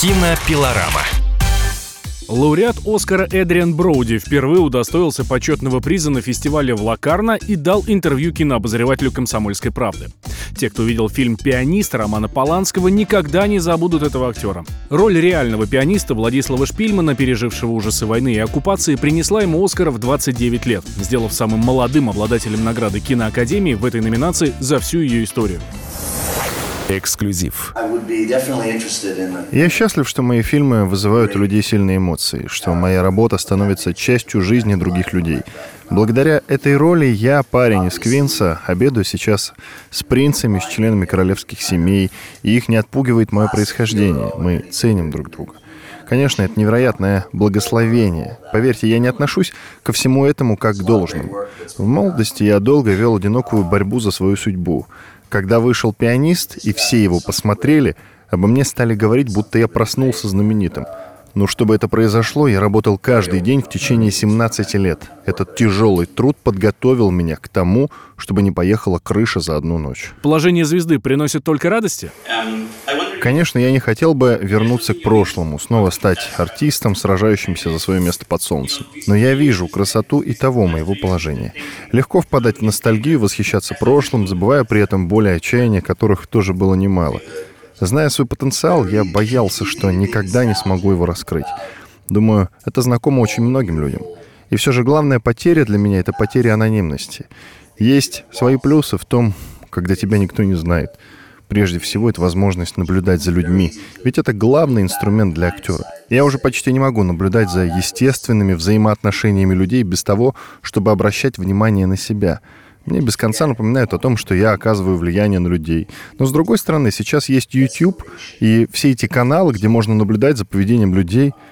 Кинопилорама. Лауреат Оскара Эдриан Броуди впервые удостоился почетного приза на фестивале в Лакарно и дал интервью кинообозревателю «Комсомольской правды». Те, кто видел фильм «Пианист» Романа Поланского, никогда не забудут этого актера. Роль реального пианиста Владислава Шпильмана, пережившего ужасы войны и оккупации, принесла ему Оскара в 29 лет, сделав самым молодым обладателем награды киноакадемии в этой номинации за всю ее историю. Эксклюзив. Я счастлив, что мои фильмы вызывают у людей сильные эмоции, что моя работа становится частью жизни других людей. Благодаря этой роли я, парень из Квинса, обедаю сейчас с принцами, с членами королевских семей, и их не отпугивает мое происхождение. Мы ценим друг друга. Конечно, это невероятное благословение. Поверьте, я не отношусь ко всему этому как к должному. В молодости я долго вел одинокую борьбу за свою судьбу. Когда вышел пианист, и все его посмотрели, обо мне стали говорить, будто я проснулся знаменитым. Но чтобы это произошло, я работал каждый день в течение 17 лет. Этот тяжелый труд подготовил меня к тому, чтобы не поехала крыша за одну ночь. Положение звезды приносит только радости? Конечно, я не хотел бы вернуться к прошлому, снова стать артистом, сражающимся за свое место под солнцем. Но я вижу красоту и того моего положения. Легко впадать в ностальгию, восхищаться прошлым, забывая при этом боли отчаяния, которых тоже было немало. Зная свой потенциал, я боялся, что никогда не смогу его раскрыть. Думаю, это знакомо очень многим людям. И все же главная потеря для меня — это потеря анонимности. Есть свои плюсы в том, когда тебя никто не знает — Прежде всего, это возможность наблюдать за людьми, ведь это главный инструмент для актера. Я уже почти не могу наблюдать за естественными взаимоотношениями людей без того, чтобы обращать внимание на себя. Мне без конца напоминают о том, что я оказываю влияние на людей. Но с другой стороны, сейчас есть YouTube и все эти каналы, где можно наблюдать за поведением людей –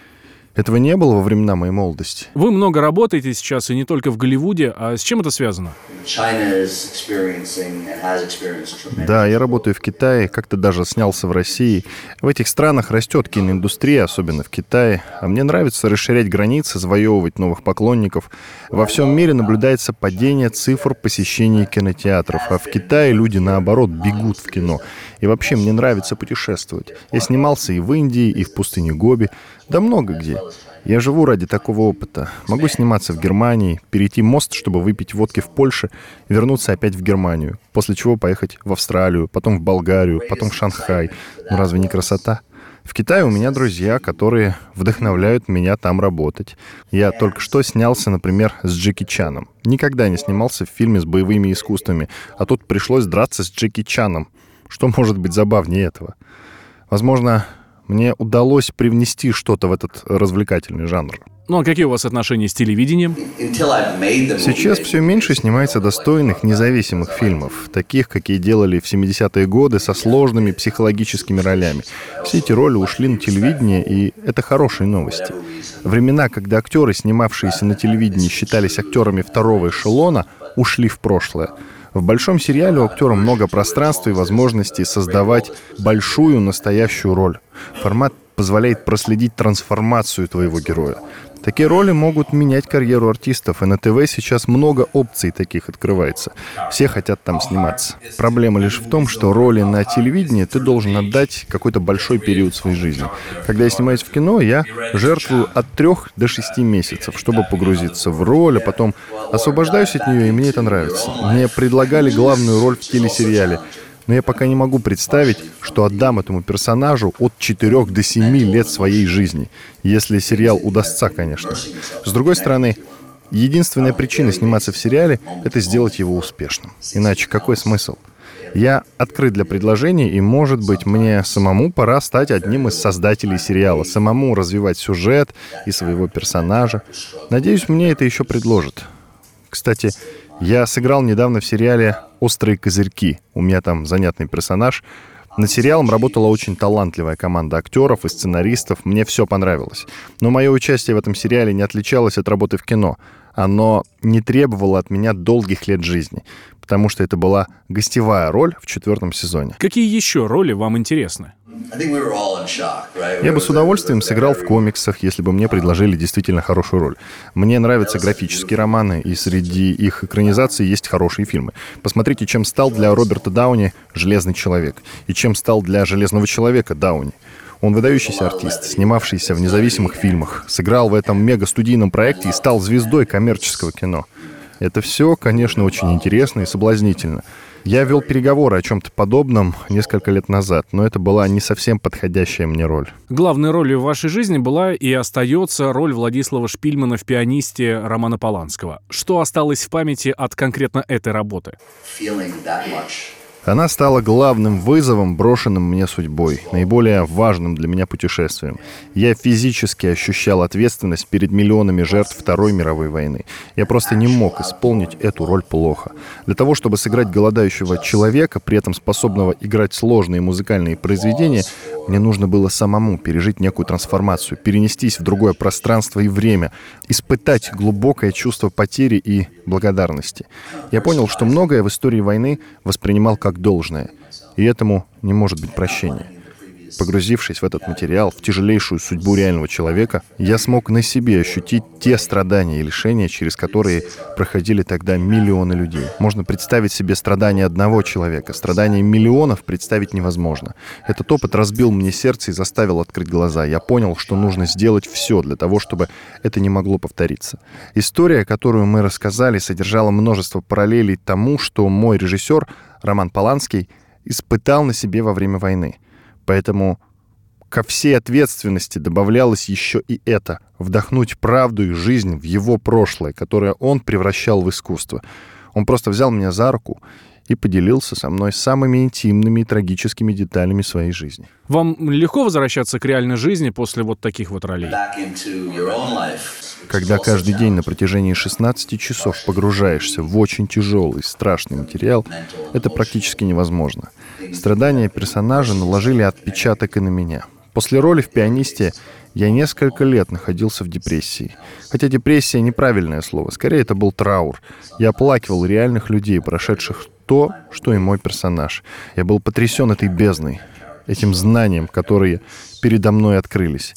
этого не было во времена моей молодости. Вы много работаете сейчас, и не только в Голливуде. А с чем это связано? Да, я работаю в Китае, как-то даже снялся в России. В этих странах растет киноиндустрия, особенно в Китае. А мне нравится расширять границы, завоевывать новых поклонников. Во всем мире наблюдается падение цифр посещений кинотеатров, а в Китае люди, наоборот, бегут в кино. И вообще мне нравится путешествовать. Я снимался и в Индии, и в пустыне Гоби. Да много где. Я живу ради такого опыта. Могу сниматься в Германии, перейти мост, чтобы выпить водки в Польше, вернуться опять в Германию, после чего поехать в Австралию, потом в Болгарию, потом в Шанхай. Ну разве не красота? В Китае у меня друзья, которые вдохновляют меня там работать. Я только что снялся, например, с Джеки Чаном. Никогда не снимался в фильме с боевыми искусствами, а тут пришлось драться с Джеки Чаном. Что может быть забавнее этого? Возможно, мне удалось привнести что-то в этот развлекательный жанр. Ну а какие у вас отношения с телевидением? Сейчас все меньше снимается достойных независимых фильмов, таких, какие делали в 70-е годы со сложными психологическими ролями. Все эти роли ушли на телевидение, и это хорошие новости. Времена, когда актеры, снимавшиеся на телевидении, считались актерами второго эшелона, ушли в прошлое. В большом сериале у актера много пространства и возможностей создавать большую настоящую роль. Формат позволяет проследить трансформацию твоего героя. Такие роли могут менять карьеру артистов, и на ТВ сейчас много опций таких открывается. Все хотят там сниматься. Проблема лишь в том, что роли на телевидении ты должен отдать какой-то большой период своей жизни. Когда я снимаюсь в кино, я жертвую от трех до шести месяцев, чтобы погрузиться в роль, а потом освобождаюсь от нее, и мне это нравится. Мне предлагали главную роль в телесериале но я пока не могу представить, что отдам этому персонажу от 4 до 7 лет своей жизни, если сериал удастся, конечно. С другой стороны, единственная причина сниматься в сериале — это сделать его успешным. Иначе какой смысл? Я открыт для предложений, и, может быть, мне самому пора стать одним из создателей сериала, самому развивать сюжет и своего персонажа. Надеюсь, мне это еще предложат. Кстати, я сыграл недавно в сериале «Острые козырьки». У меня там занятный персонаж. Над сериалом работала очень талантливая команда актеров и сценаристов. Мне все понравилось. Но мое участие в этом сериале не отличалось от работы в кино. Оно не требовало от меня долгих лет жизни, потому что это была гостевая роль в четвертом сезоне. Какие еще роли вам интересны? Я бы с удовольствием сыграл в комиксах, если бы мне предложили действительно хорошую роль. Мне нравятся графические романы, и среди их экранизаций есть хорошие фильмы. Посмотрите, чем стал для Роберта Дауни «Железный человек» и чем стал для «Железного человека» Дауни. Он выдающийся артист, снимавшийся в независимых фильмах, сыграл в этом мега-студийном проекте и стал звездой коммерческого кино. Это все, конечно, очень интересно и соблазнительно. Я вел переговоры о чем-то подобном несколько лет назад, но это была не совсем подходящая мне роль. Главной ролью в вашей жизни была и остается роль Владислава Шпильмана в «Пианисте» Романа Поланского. Что осталось в памяти от конкретно этой работы? Она стала главным вызовом, брошенным мне судьбой, наиболее важным для меня путешествием. Я физически ощущал ответственность перед миллионами жертв Второй мировой войны. Я просто не мог исполнить эту роль плохо. Для того, чтобы сыграть голодающего человека, при этом способного играть сложные музыкальные произведения, мне нужно было самому пережить некую трансформацию, перенестись в другое пространство и время, испытать глубокое чувство потери и благодарности. Я понял, что многое в истории войны воспринимал как должное, и этому не может быть прощения. Погрузившись в этот материал, в тяжелейшую судьбу реального человека, я смог на себе ощутить те страдания и лишения, через которые проходили тогда миллионы людей. Можно представить себе страдания одного человека, страдания миллионов представить невозможно. Этот опыт разбил мне сердце и заставил открыть глаза. Я понял, что нужно сделать все для того, чтобы это не могло повториться. История, которую мы рассказали, содержала множество параллелей тому, что мой режиссер Роман Поланский испытал на себе во время войны — Поэтому ко всей ответственности добавлялось еще и это — вдохнуть правду и жизнь в его прошлое, которое он превращал в искусство. Он просто взял меня за руку и поделился со мной самыми интимными и трагическими деталями своей жизни. Вам легко возвращаться к реальной жизни после вот таких вот ролей? Когда каждый день на протяжении 16 часов погружаешься в очень тяжелый, страшный материал, это практически невозможно. Страдания персонажа наложили отпечаток и на меня. После роли в «Пианисте» я несколько лет находился в депрессии. Хотя депрессия — неправильное слово, скорее это был траур. Я оплакивал реальных людей, прошедших то, что и мой персонаж. Я был потрясен этой бездной, этим знанием, которые передо мной открылись.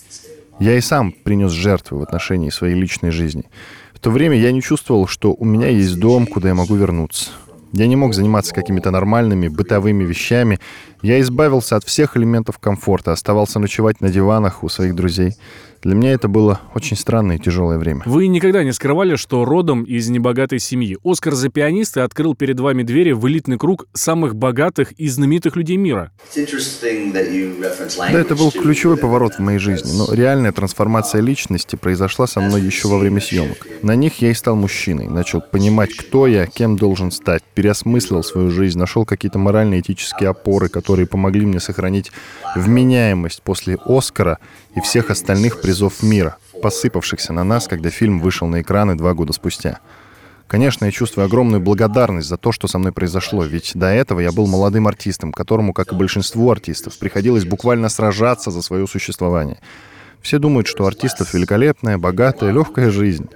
Я и сам принес жертвы в отношении своей личной жизни. В то время я не чувствовал, что у меня есть дом, куда я могу вернуться. Я не мог заниматься какими-то нормальными бытовыми вещами. Я избавился от всех элементов комфорта, оставался ночевать на диванах у своих друзей. Для меня это было очень странное и тяжелое время. Вы никогда не скрывали, что родом из небогатой семьи. Оскар за пианиста открыл перед вами двери в элитный круг самых богатых и знаменитых людей мира. Да, это был ключевой поворот в моей жизни, но реальная трансформация личности произошла со мной еще во время съемок. На них я и стал мужчиной, начал понимать, кто я, кем должен стать, переосмыслил свою жизнь, нашел какие-то морально-этические опоры, которые помогли мне сохранить вменяемость после Оскара и всех остальных призов мира, посыпавшихся на нас, когда фильм вышел на экраны два года спустя. Конечно, я чувствую огромную благодарность за то, что со мной произошло, ведь до этого я был молодым артистом, которому, как и большинству артистов, приходилось буквально сражаться за свое существование. Все думают, что у артистов великолепная, богатая, легкая жизнь.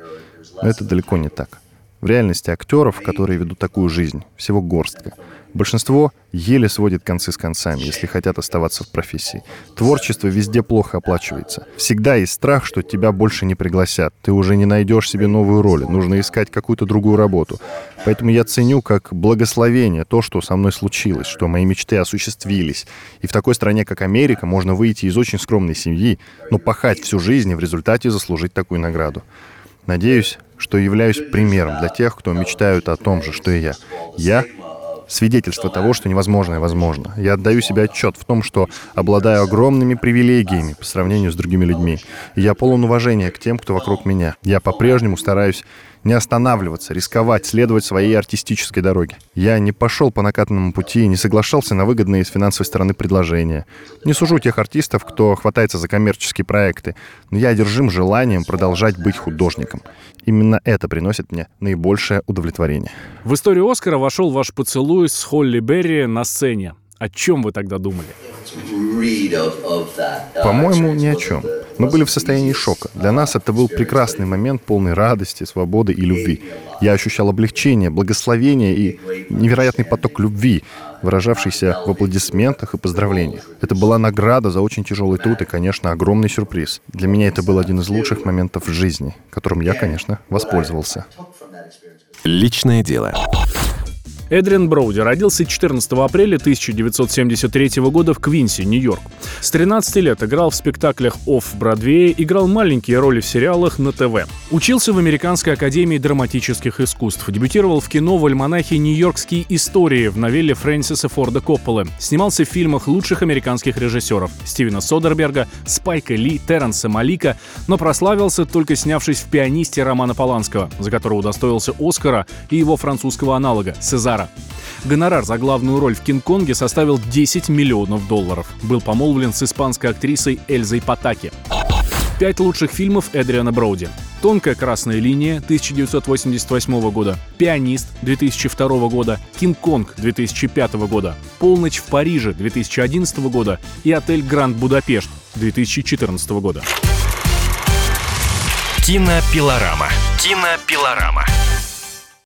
Но это далеко не так. В реальности актеров, которые ведут такую жизнь, всего горстка — Большинство еле сводит концы с концами, если хотят оставаться в профессии. Творчество везде плохо оплачивается. Всегда есть страх, что тебя больше не пригласят. Ты уже не найдешь себе новую роль. Нужно искать какую-то другую работу. Поэтому я ценю как благословение то, что со мной случилось, что мои мечты осуществились. И в такой стране, как Америка, можно выйти из очень скромной семьи, но пахать всю жизнь и в результате заслужить такую награду. Надеюсь, что являюсь примером для тех, кто мечтают о том же, что и я. Я свидетельство того, что невозможное возможно. Я отдаю себе отчет в том, что обладаю огромными привилегиями по сравнению с другими людьми. И я полон уважения к тем, кто вокруг меня. Я по-прежнему стараюсь не останавливаться, рисковать, следовать своей артистической дороге. Я не пошел по накатанному пути, не соглашался на выгодные с финансовой стороны предложения. Не сужу тех артистов, кто хватается за коммерческие проекты, но я одержим желанием продолжать быть художником. Именно это приносит мне наибольшее удовлетворение. В историю Оскара вошел ваш поцелуй с Холли Берри на сцене. О чем вы тогда думали? По-моему, ни о чем. Мы были в состоянии шока. Для нас это был прекрасный момент, полный радости, свободы и любви. Я ощущал облегчение, благословение и невероятный поток любви, выражавшийся в аплодисментах и поздравлениях. Это была награда за очень тяжелый труд и, конечно, огромный сюрприз. Для меня это был один из лучших моментов в жизни, которым я, конечно, воспользовался. Личное дело. Эдриан Броуди родился 14 апреля 1973 года в Квинси, Нью-Йорк. С 13 лет играл в спектаклях офф-Бродвее, играл маленькие роли в сериалах на ТВ. Учился в Американской академии драматических искусств, дебютировал в кино в альманахе «Нью-Йоркские истории» в новелле Фрэнсиса Форда Копполы, снимался в фильмах лучших американских режиссеров Стивена Содерберга, Спайка Ли, Терренса Малика, но прославился только снявшись в «Пианисте» Романа Поланского, за которого удостоился Оскара и его французского аналога «Сезара». Гонорар за главную роль в «Кинг-Конге» составил 10 миллионов долларов. Был помолвлен с испанской актрисой Эльзой Патаки. Пять лучших фильмов Эдриана Броуди. «Тонкая красная линия» 1988 года, «Пианист» 2002 года, «Кинг-Конг» 2005 года, «Полночь в Париже» 2011 года и «Отель Гранд Будапешт» 2014 года. Кинопилорама. Кинопилорама.